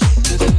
Thank you.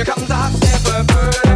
Here comes the hot stepper bird.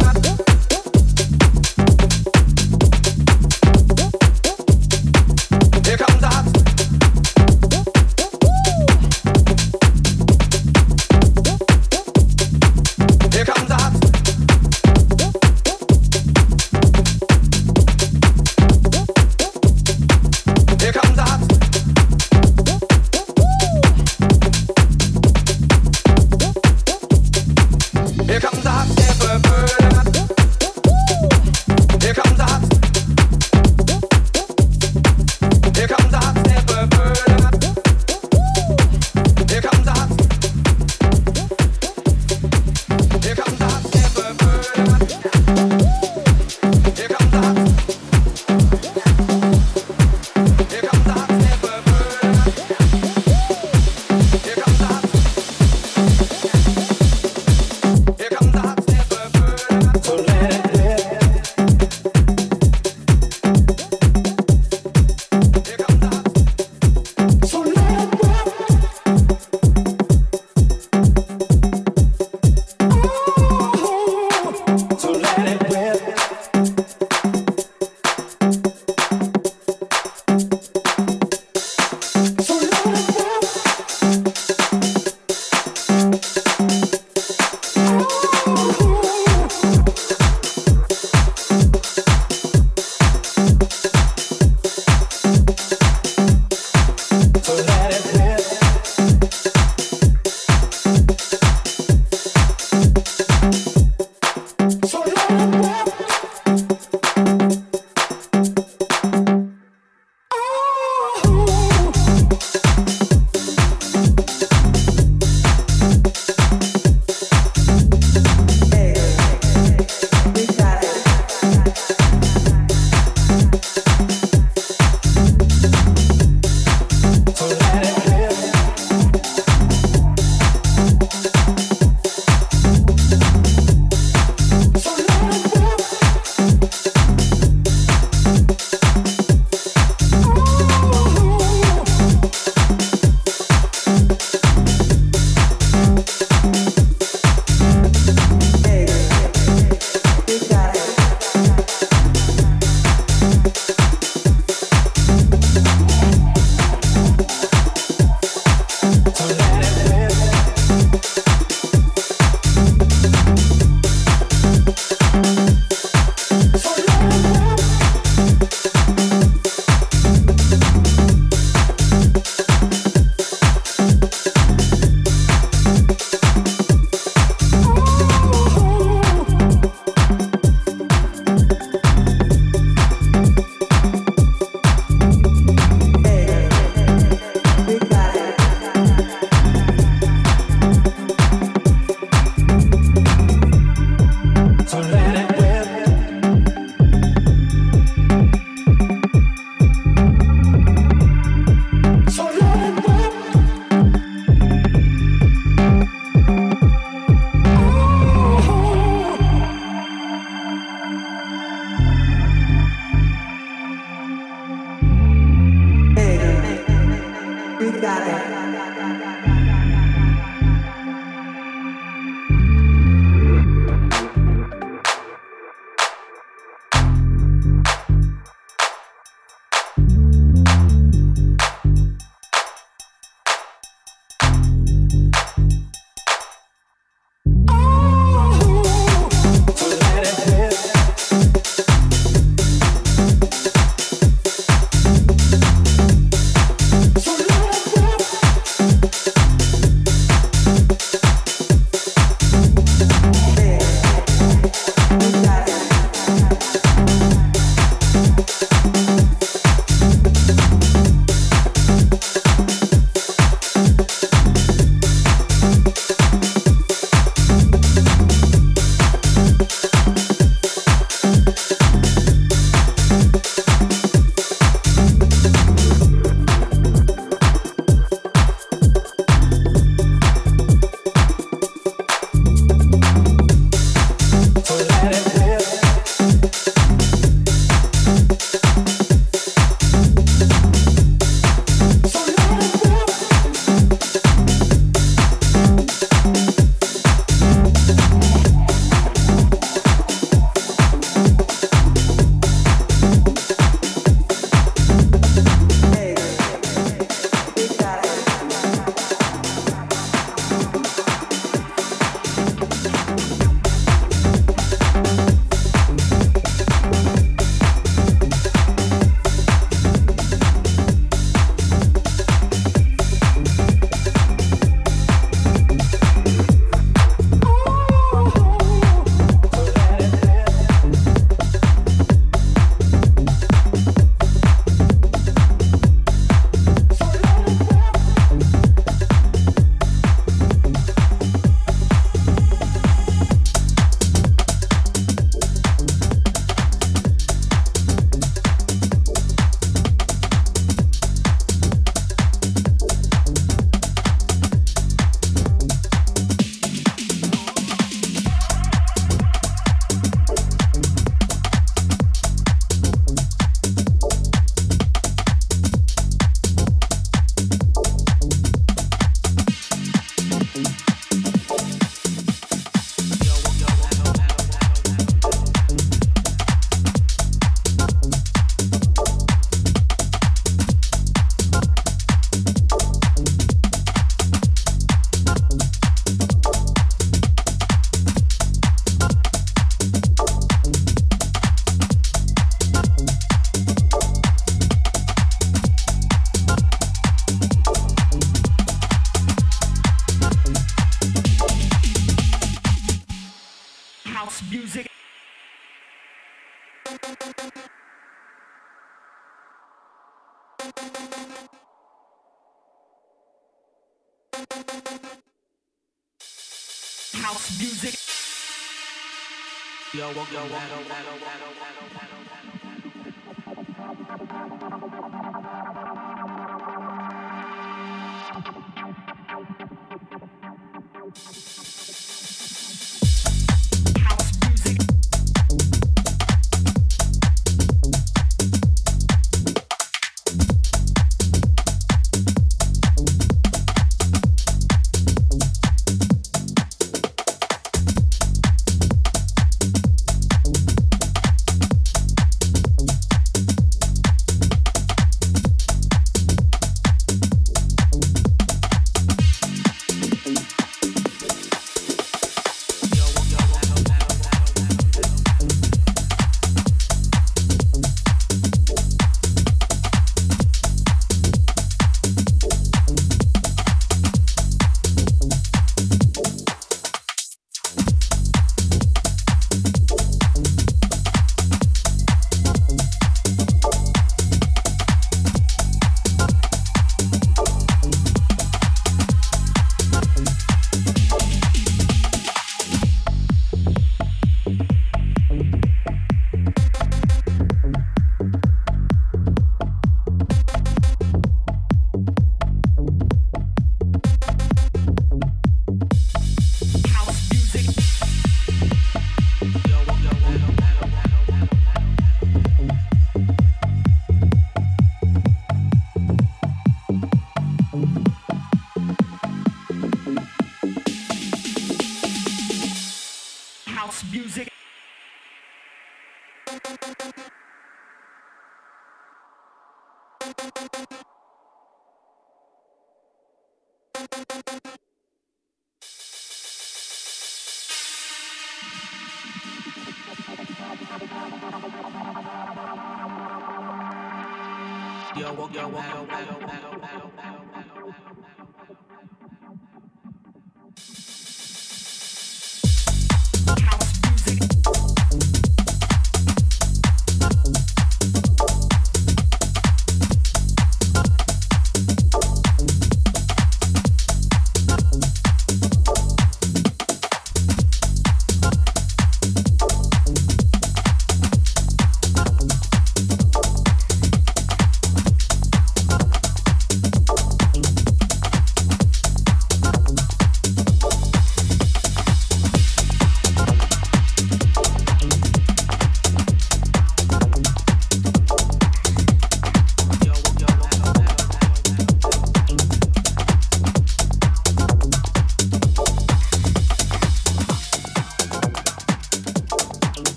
Yo, yo, House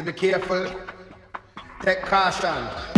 Please be careful. Take caution.